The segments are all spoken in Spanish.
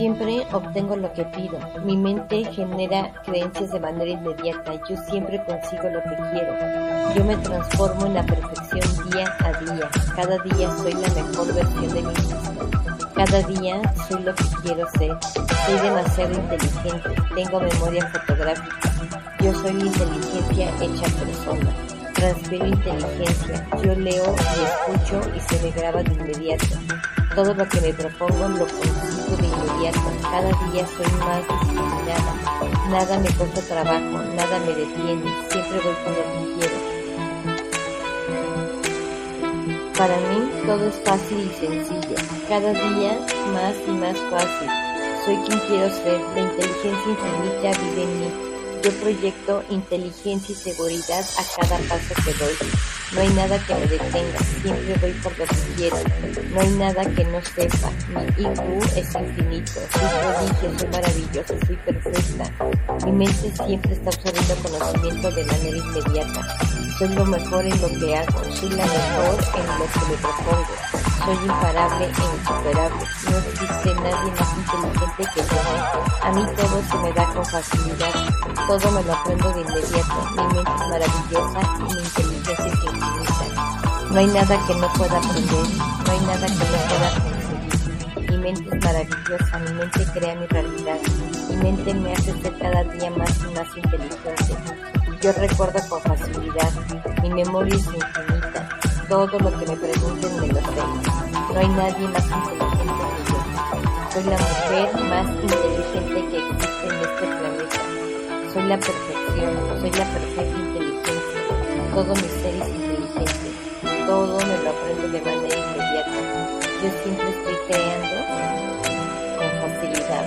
Siempre obtengo lo que pido. Mi mente genera creencias de manera inmediata. Yo siempre consigo lo que quiero. Yo me transformo en la perfección día a día. Cada día soy la mejor versión de mí mismo. Cada día soy lo que quiero ser. Soy demasiado inteligente. Tengo memoria fotográfica. Yo soy la inteligencia hecha persona. Transfiero inteligencia. Yo leo y escucho y se me graba de inmediato. Todo lo que me propongo lo consigo de Cada día soy más disciplinada. Nada me cuesta trabajo, nada me detiene. Siempre voy por lo que quiero. Para mí todo es fácil y sencillo. Cada día más y más fácil. Soy quien quiero ser. La inteligencia infinita vive en mí. Yo proyecto inteligencia y seguridad a cada paso que doy. No hay nada que me detenga, siempre voy por lo que quiero. No hay nada que no sepa. Mi IQ es infinito, soy prodigio, soy maravillosa, soy perfecta. Mi mente siempre está absorbiendo conocimiento de manera inmediata. Soy lo mejor en lo que hago, soy la mejor en lo que me propongo. Soy imparable e insuperable. No existe nadie más inteligente que yo. A mí todo se me da con facilidad. Todo me lo aprendo de inmediato. Mi mente es maravillosa y mi inteligencia es infinita. No hay nada que no pueda aprender. No hay nada que no pueda conseguir. Mi mente es maravillosa. Mi mente crea mi realidad. Mi mente me hace ser cada día más y más inteligente. Yo recuerdo con facilidad. Mi memoria es infinita. Todo lo que me pregunten me lo sé. No hay nadie más inteligente que yo. Soy la mujer más inteligente que existe en este planeta. Soy la perfección, soy la perfecta inteligencia. Todo mi ser es inteligente. Todo me lo aprendo de manera inmediata. Yo siempre estoy creando con facilidad.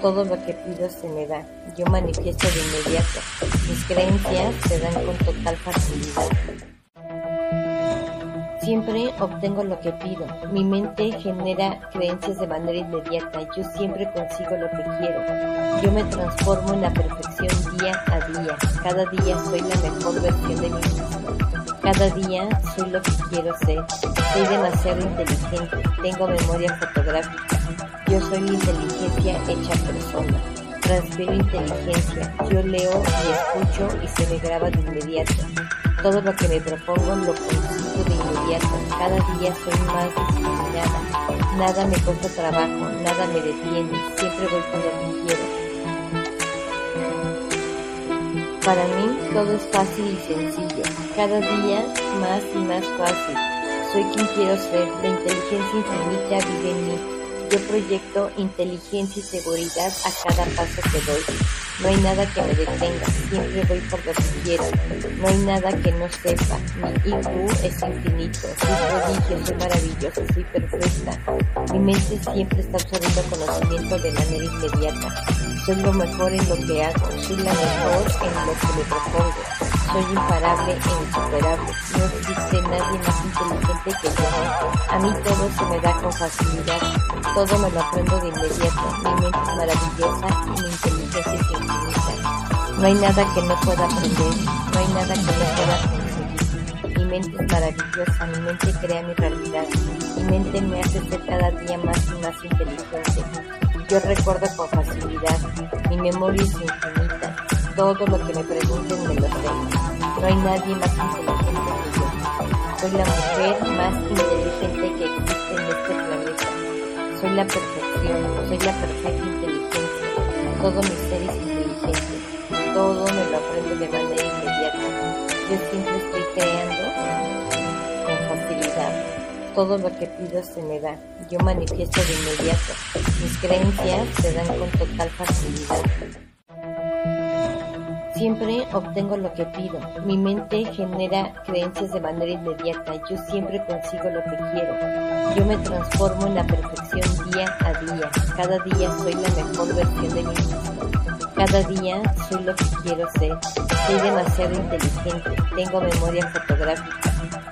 Todo lo que pido se me da. Yo manifiesto de inmediato. Mis creencias se dan con total facilidad. Siempre obtengo lo que pido. Mi mente genera creencias de manera inmediata. Yo siempre consigo lo que quiero. Yo me transformo en la perfección día a día. Cada día soy la mejor versión de mí mismo. Cada día soy lo que quiero ser. Soy demasiado inteligente. Tengo memoria fotográfica. Yo soy inteligencia hecha persona. Transfiero inteligencia. Yo leo y escucho y se me graba de inmediato. Todo lo que me propongo lo consigo de inmediato. Cada día soy más disciplinada. Nada me cuesta trabajo, nada me detiene. Siempre voy por lo quiero. Para mí todo es fácil y sencillo. Cada día más y más fácil. Soy quien quiero ser. La inteligencia infinita vive en mí. Yo proyecto inteligencia y seguridad a cada paso que doy. No hay nada que me detenga, siempre voy por lo que quiero. No hay nada que no sepa. Mi IQ es infinito, soy prodigio, soy maravillosa, soy perfecta. Mi mente siempre está absorbiendo conocimiento de manera inmediata. Soy lo mejor en lo que hago, soy la mejor en lo que me propongo. Soy imparable e insuperable. No existe nadie más inteligente que yo. A mí todo se me da con facilidad. Todo me lo aprendo de inmediato. Mi mente es maravillosa y mi inteligencia es infinita. No hay nada que no pueda aprender. No hay nada que no pueda conseguir. Mi mente es maravillosa. Mi mente crea mi realidad. Mi mente me hace ser cada día más y más inteligente. Yo recuerdo con facilidad. Mi memoria es infinita. Todo lo que me pregunten me lo sé. No hay nadie más inteligente que yo. Soy la mujer más inteligente que existe en este planeta. Soy la perfección, soy la perfecta inteligencia. Todo mi ser es inteligente. Todo me lo aprendo de manera inmediata. Yo siempre estoy creando con facilidad. Todo lo que pido se me da. Yo manifiesto de inmediato. Mis creencias se dan con total facilidad. Siempre obtengo lo que pido. Mi mente genera creencias de manera inmediata. Yo siempre consigo lo que quiero. Yo me transformo en la perfección día a día. Cada día soy la mejor versión de mí mismo. Cada día soy lo que quiero ser. Soy demasiado inteligente. Tengo memoria fotográfica.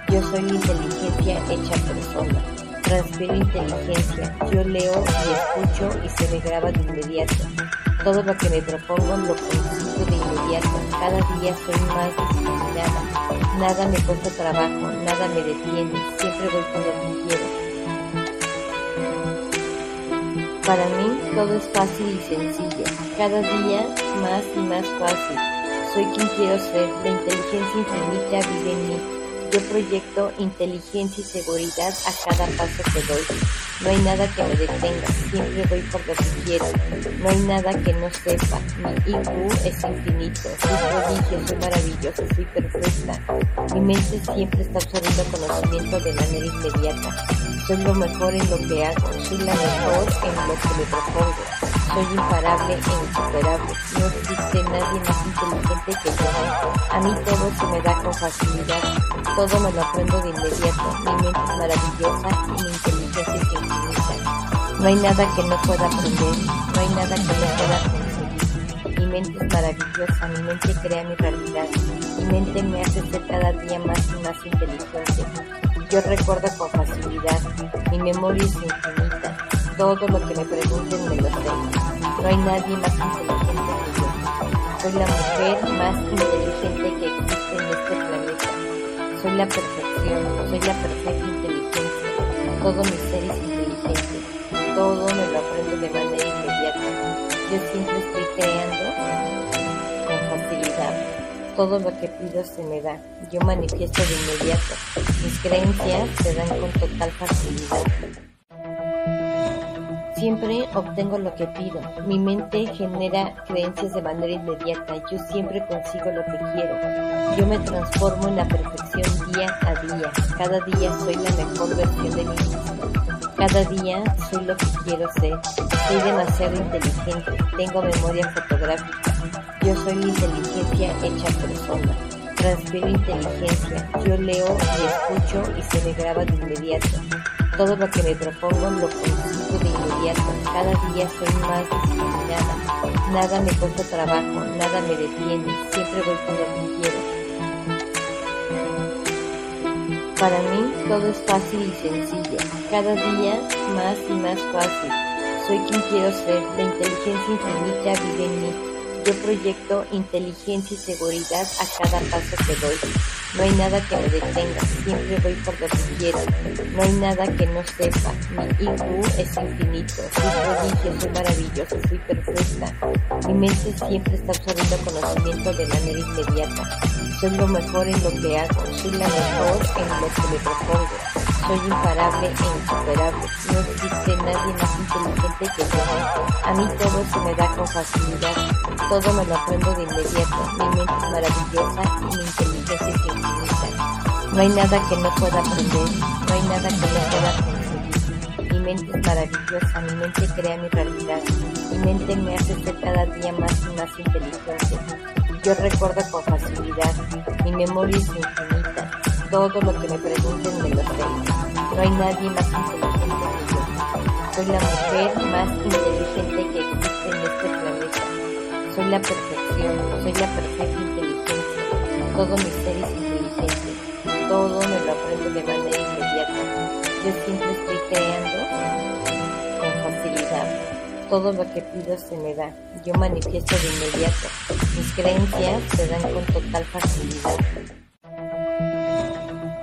Yo soy inteligencia hecha persona. Transfiero inteligencia. Yo leo y escucho y se me graba de inmediato. Todo lo que me propongo lo consigo de inmediato. Cada día soy más disciplinada. Nada me cuesta trabajo, nada me detiene. Siempre voy por lo que quiero. Para mí todo es fácil y sencillo, cada día más y más fácil. Soy quien quiero ser, la inteligencia infinita vive en mí. Yo proyecto inteligencia y seguridad a cada paso que doy. No hay nada que me detenga, siempre voy por lo que quiero. No hay nada que no sepa, mi IQ es infinito, soy prodigio, soy maravillosa, soy perfecta. Mi mente siempre está absorbiendo conocimiento de manera inmediata. Soy lo mejor en lo que hago, soy la mejor en lo que me propongo. Soy imparable e insuperable. No existe nadie más inteligente que yo. A mí todo se me da con facilidad. Todo me lo aprendo de inmediato. Mi mente es maravillosa y mi inteligencia es infinita. No hay nada que no pueda aprender. No hay nada que no pueda conseguir. Mi mente es maravillosa. Mi mente crea mi realidad. Mi mente me hace ser cada día más y más inteligente. Yo recuerdo con facilidad. Mi memoria es infinita. Todo lo que me pregunten me lo sé. No hay nadie más inteligente que yo. Soy la mujer más inteligente que existe en este planeta. Soy la perfección, soy la perfecta inteligencia. Todo mi ser es inteligente. Todo me lo aprendo de manera inmediata. Yo siempre estoy creando con facilidad. Todo lo que pido se me da. Yo manifiesto de inmediato. Mis creencias se dan con total facilidad. Siempre obtengo lo que pido. Mi mente genera creencias de manera inmediata. Yo siempre consigo lo que quiero. Yo me transformo en la perfección día a día. Cada día soy la mejor versión de mí mismo. Cada día soy lo que quiero ser. Soy demasiado inteligente. Tengo memoria fotográfica. Yo soy la inteligencia hecha persona. Transfiero inteligencia. Yo leo y escucho y se me graba de inmediato. Todo lo que me propongo lo consigo de inmediato. Cada día soy más disciplinada. Nada me cuesta trabajo, nada me detiene. Siempre voy por lo que quiero. Para mí todo es fácil y sencillo. Cada día más y más fácil. Soy quien quiero ser. La inteligencia infinita vive en mí. Yo proyecto inteligencia y seguridad a cada paso que doy. No hay nada que me detenga, siempre voy por lo que quiero. No hay nada que no sepa, mi IQ es infinito, soy prodigio, soy maravillosa, soy perfecta. Mi mente siempre está absorbiendo conocimiento de manera inmediata. Soy lo mejor en lo que hago, soy la mejor en lo que me propongo. Soy imparable e insuperable. No existe nadie más inteligente que yo. A mí todo se me da con facilidad. Todo me lo aprendo de inmediato. Mi mente es maravillosa y mi inteligencia es infinita. No hay nada que no pueda aprender. No hay nada que no pueda conseguir. Mi mente es maravillosa. Mi mente crea mi realidad. Mi mente me hace ser cada día más y más inteligente. Yo recuerdo con facilidad. Mi memoria es infinita. Todo lo que me pregunten me lo sé. No hay nadie más inteligente que yo. Soy la mujer más inteligente que existe en este planeta. Soy la perfección, soy la perfecta inteligencia. Todo mi ser es inteligente. Todo me lo aprendo de manera inmediata. Yo siempre estoy creando con facilidad. Todo lo que pido se me da. Yo manifiesto de inmediato. Mis creencias se dan con total facilidad.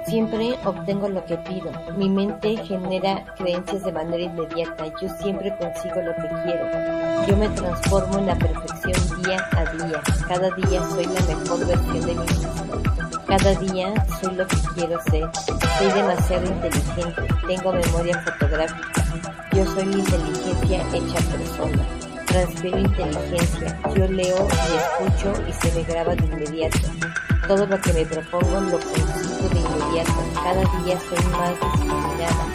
Siempre obtengo lo que pido. Mi mente genera creencias de manera inmediata. Yo siempre consigo lo que quiero. Yo me transformo en la perfección día a día. Cada día soy la mejor versión de mí mismo. Cada día soy lo que quiero ser. Soy demasiado inteligente. Tengo memoria fotográfica. Yo soy la inteligencia hecha persona. Transfiero inteligencia. Yo leo y escucho y se me graba de inmediato. Todo lo que me propongo lo consigo de inmediato. Cada día soy más disciplinada.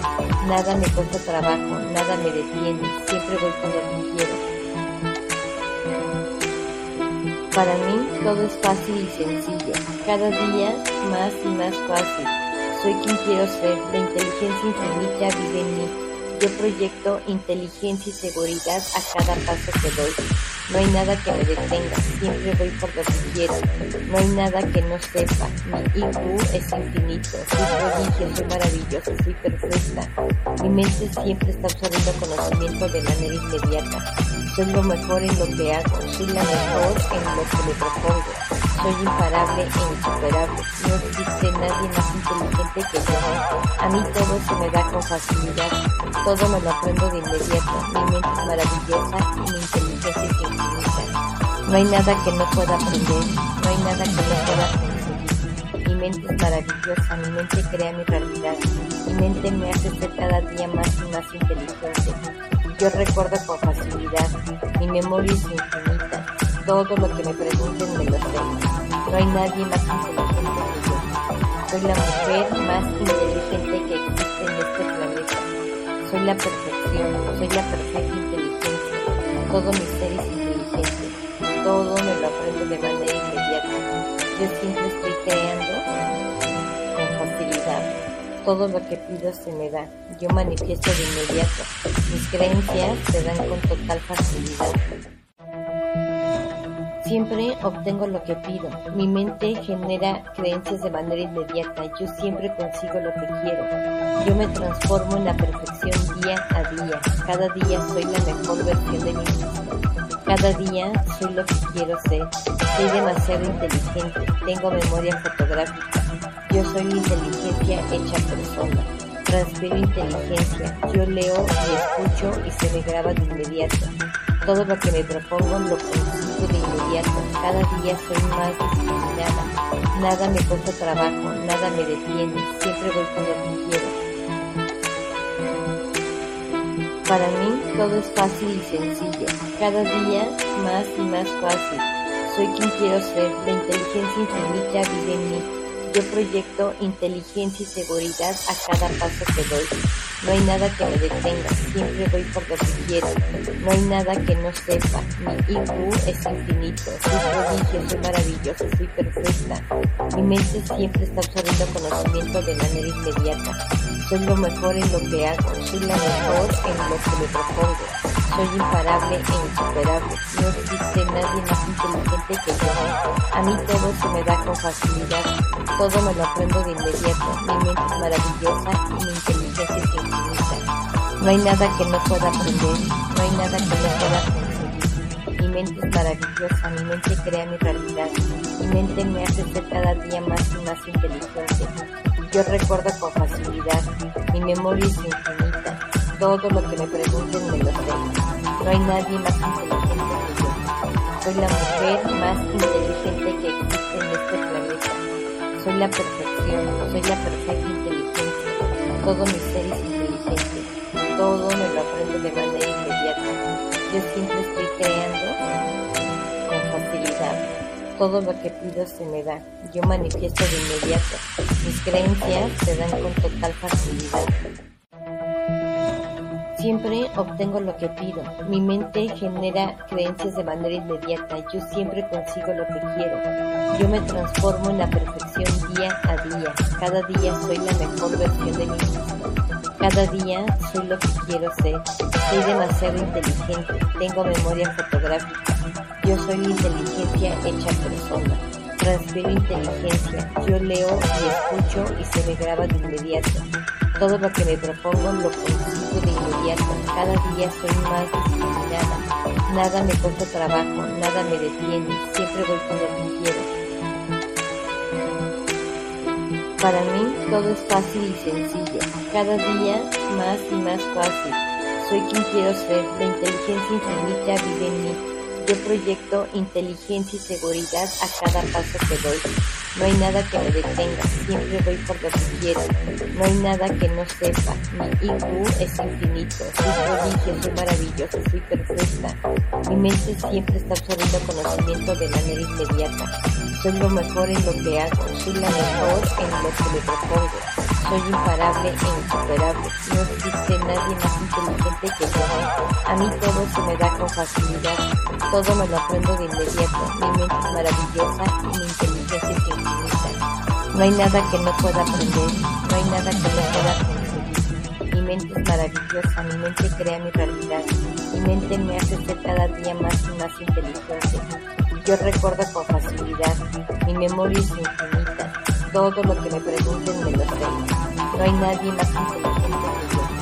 Nada me cuesta trabajo, nada me detiene. Siempre voy por lo quiero. Para mí todo es fácil y sencillo. Cada día más y más fácil. Soy quien quiero ser. La inteligencia infinita vive en mí. Yo proyecto inteligencia y seguridad a cada paso que doy. No hay nada que me detenga, siempre voy por lo que quiero. No hay nada que no sepa, mi IQ es infinito. Soy prodigio, soy maravillosa, soy perfecta. Mi mente siempre está absorbiendo conocimiento de manera inmediata. Soy lo mejor en lo que hago, soy la mejor en lo que me propongo. Soy imparable e insuperable. No existe nadie más inteligente que yo. A mí todo se me da con facilidad. Todo me lo aprendo de inmediato. Mi mente es maravillosa y mi inteligencia es. No hay nada que no pueda aprender. No hay nada que no pueda conseguir. Mi mente es maravillosa. Mi mente crea mi realidad. Mi mente me hace ser cada día más y más inteligente. Yo recuerdo con facilidad. Mi memoria es infinita. Todo lo que me pregunten me lo sé. No hay nadie más inteligente que yo. Soy la mujer más inteligente que existe en este planeta. Soy la perfección, soy la perfecta inteligencia. Todo mi ser es inteligente. Todo me lo aprendo de manera inmediata. Yo siempre estoy creando con facilidad. Todo lo que pido se me da. Yo manifiesto de inmediato. Mis creencias se dan con total facilidad. Siempre obtengo lo que pido. Mi mente genera creencias de manera inmediata. Yo siempre consigo lo que quiero. Yo me transformo en la perfección día a día. Cada día soy la mejor versión de mí mismo. Cada día soy lo que quiero ser. Soy demasiado inteligente. Tengo memoria fotográfica. Yo soy inteligencia hecha persona. Transfiero inteligencia. Yo leo y escucho y se me graba de inmediato. Todo lo que me propongo lo consigo de inmediato. Cada día soy más disciplinada. Nada me cuesta trabajo, nada me detiene. Siempre voy con lo que quiero. Para mí todo es fácil y sencillo. Cada día más y más fácil. Soy quien quiero ser. La inteligencia infinita vive en mí. Yo proyecto inteligencia y seguridad a cada paso que doy. No hay nada que me detenga, siempre voy por lo que quiero. No hay nada que no sepa. Mi IQ es infinito, soy prodigio, soy maravillosa, soy perfecta. Mi mente siempre está absorbiendo conocimiento de manera inmediata. Soy lo mejor en lo que hago, soy la mejor en lo que me propongo. Soy imparable e insuperable. No existe nadie más inteligente que yo. A mí todo se me da con facilidad. Todo me lo aprendo de inmediato. Mi mente es maravillosa y mi inteligencia es infinita. No hay nada que no pueda aprender. No hay nada que no pueda conseguir. Mi mente es maravillosa. Mi mente crea mi realidad. Mi mente me hace ser cada día más y más inteligente. Yo recuerdo con facilidad. Mi memoria es infinita. Todo lo que me pregunten me lo sé. No hay nadie más inteligente que yo. Soy la mujer más inteligente que existe en este planeta. Soy la perfección, soy la perfecta inteligencia. Todo mi ser es inteligente. Todo me lo aprendo de manera inmediata. Yo siempre estoy creando con facilidad. Todo lo que pido se me da. Yo manifiesto de inmediato. Mis creencias se dan con total facilidad. Siempre obtengo lo que pido. Mi mente genera creencias de manera inmediata. Yo siempre consigo lo que quiero. Yo me transformo en la perfección día a día. Cada día soy la mejor versión de mí mismo. Cada día soy lo que quiero ser. Soy demasiado inteligente. Tengo memoria fotográfica. Yo soy la inteligencia hecha persona. Transfiero inteligencia. Yo leo y escucho y se me graba de inmediato. Todo lo que me propongo lo consigo de inmediato. Cada día soy más disciplinada. Nada me cuesta trabajo, nada me detiene. Siempre voy con lo que quiero. Para mí todo es fácil y sencillo. Cada día más y más fácil. Soy quien quiero ser. La inteligencia infinita vive en mí. Yo proyecto inteligencia y seguridad a cada paso que doy. No hay nada que me detenga, siempre voy por lo que quiero. No hay nada que no sepa. Mi IQ es infinito, soy prodigio, soy maravillosa, soy perfecta. Mi mente siempre está absorbiendo conocimiento de manera inmediata. Soy lo mejor en lo que hago, soy la mejor en lo que me propongo. Soy imparable e insuperable. No existe nadie más inteligente que yo. A mí todo se me da con facilidad. Todo me lo aprendo de inmediato. Mi mente es maravillosa y mi inteligencia es. No hay nada que no pueda aprender. No hay nada que no pueda conseguir. Mi mente es maravillosa. Mi mente crea mi realidad. Mi mente me hace ser cada día más y más inteligente. Yo recuerdo con facilidad. Mi memoria es infinita. Todo lo que me pregunten me lo sé. No hay nadie más inteligente que yo.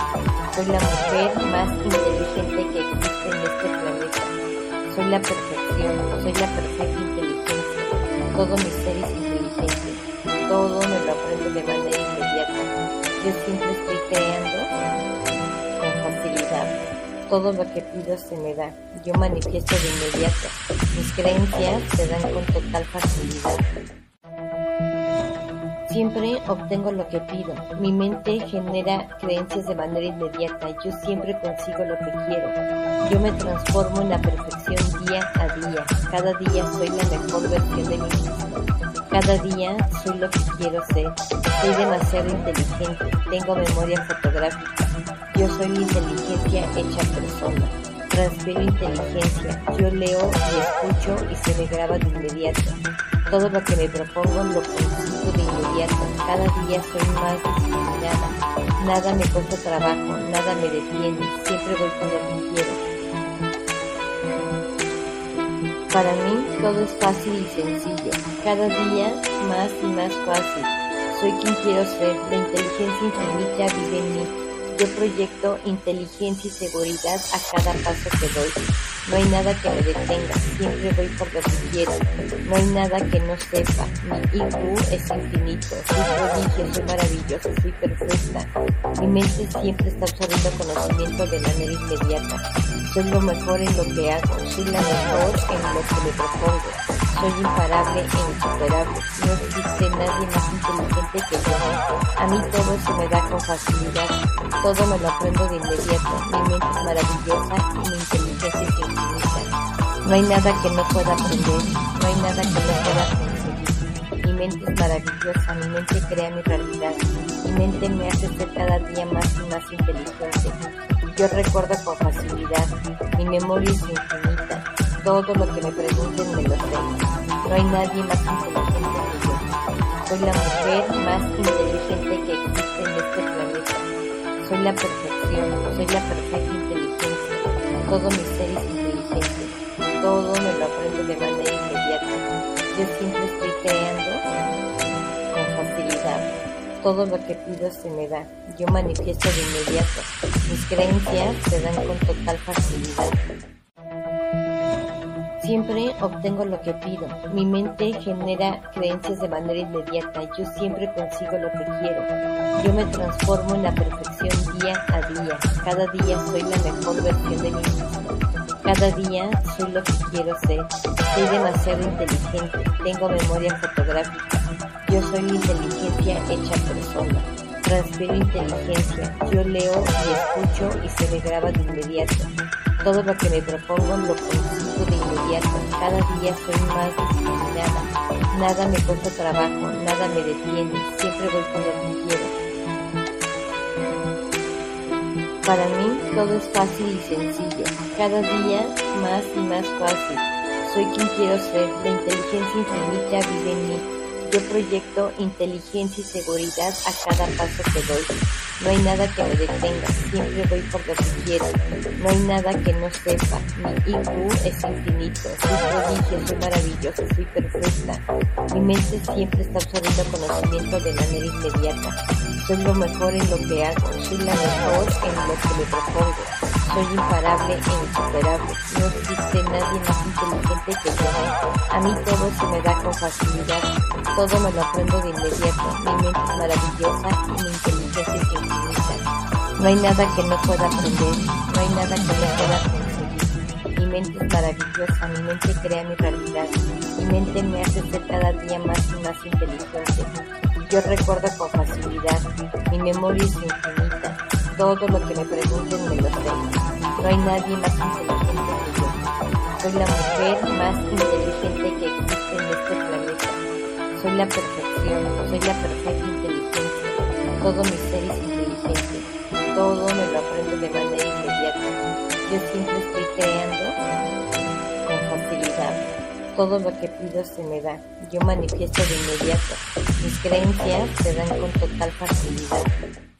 Soy la mujer más inteligente que existe en este planeta. Soy la perfección, soy la perfecta inteligencia. Todo mi ser es inteligente. Todo me lo aprendo de manera inmediata. Yo siempre estoy creando con facilidad. Todo lo que pido se me da. Yo manifiesto de inmediato. Mis creencias se dan con total facilidad. Siempre obtengo lo que pido. Mi mente genera creencias de manera inmediata. Yo siempre consigo lo que quiero. Yo me transformo en la perfección día a día. Cada día soy la mejor versión de mí mismo. Cada día soy lo que quiero ser. Soy demasiado inteligente. Tengo memoria fotográfica. Yo soy la inteligencia hecha persona. Transfiero inteligencia. Yo leo y escucho y se me graba de inmediato. Todo lo que me propongo lo consigo de inmediato. Cada día soy más disciplinada. Nada me cuesta trabajo, nada me detiene. Siempre voy por lo que quiero. Para mí todo es fácil y sencillo. Cada día más y más fácil. Soy quien quiero ser. La inteligencia infinita vive en mí. Yo proyecto inteligencia y seguridad a cada paso que doy. No hay nada que me detenga, siempre voy por lo que quiero. No hay nada que no sepa. Mi IQ es infinito, soy prodigio, soy maravillosa, soy perfecta. Mi mente siempre está absorbiendo conocimiento de manera inmediata. Soy lo mejor en lo que hago, soy la mejor en lo que me propongo. Soy imparable e insuperable. No existe nadie más inteligente que yo. A mí todo se me da con facilidad. Todo me lo aprendo de inmediato. Mi mente es maravillosa y mi inteligencia es infinita. No hay nada que no pueda aprender. No hay nada que no pueda conseguir. Mi mente es maravillosa. Mi mente crea mi realidad. Mi mente me hace ser cada día más y más inteligente. Yo recuerdo con facilidad. Mi memoria es infinita. Todo lo que me pregunten me lo sé. No hay nadie más inteligente que yo. Soy la mujer más inteligente que existe en este planeta. Soy la perfección, soy la perfecta inteligencia. Todo mi ser es inteligente. Todo me lo aprendo de manera inmediata. Yo siempre estoy creando con facilidad. Todo lo que pido se me da. Yo manifiesto de inmediato. Mis creencias se dan con total facilidad. Siempre obtengo lo que pido. Mi mente genera creencias de manera inmediata. Yo siempre consigo lo que quiero. Yo me transformo en la perfección día a día. Cada día soy la mejor versión de mí mismo. Cada día soy lo que quiero ser. Soy demasiado inteligente. Tengo memoria fotográfica. Yo soy inteligencia hecha persona. Transfiero inteligencia. Yo leo y escucho y se me graba de inmediato. Todo lo que me propongo lo Cada día soy más disciplinada. Nada me cuesta trabajo, nada me detiene. Siempre voy por lo que quiero. Para mí todo es fácil y sencillo. Cada día más y más fácil. Soy quien quiero ser. La inteligencia infinita vive en mí. Yo proyecto inteligencia y seguridad a cada paso que doy. No hay nada que me detenga, siempre voy por lo que quiero. No hay nada que no sepa. Mi IQ es infinito, soy prodigio, soy maravillosa, soy perfecta. Mi mente siempre está absorbiendo conocimiento de manera inmediata. Soy lo mejor en lo que hago, soy la mejor en lo que me propongo. Soy imparable e insuperable. No existe nadie más inteligente que yo. A mí todo se me da con facilidad. Todo me lo aprendo de inmediato. Mi mente es maravillosa y mi inteligencia es infinita. No hay nada que no pueda aprender. No hay nada que no pueda conseguir. Mi mente es maravillosa. Mi mente crea mi realidad. Mi mente me hace ser cada día más y más inteligente. Yo recuerdo con facilidad. Mi memoria es infinita. Todo lo que me pregunten me lo sé. No hay nadie más inteligente que yo. Soy la mujer más inteligente que existe en este planeta. Soy la perfección, soy la perfecta inteligencia. Todo mi ser es inteligente. Todo me lo aprendo de manera inmediata. Yo siempre estoy creando con facilidad. Todo lo que pido se me da. Yo manifiesto de inmediato. Mis creencias se dan con total facilidad.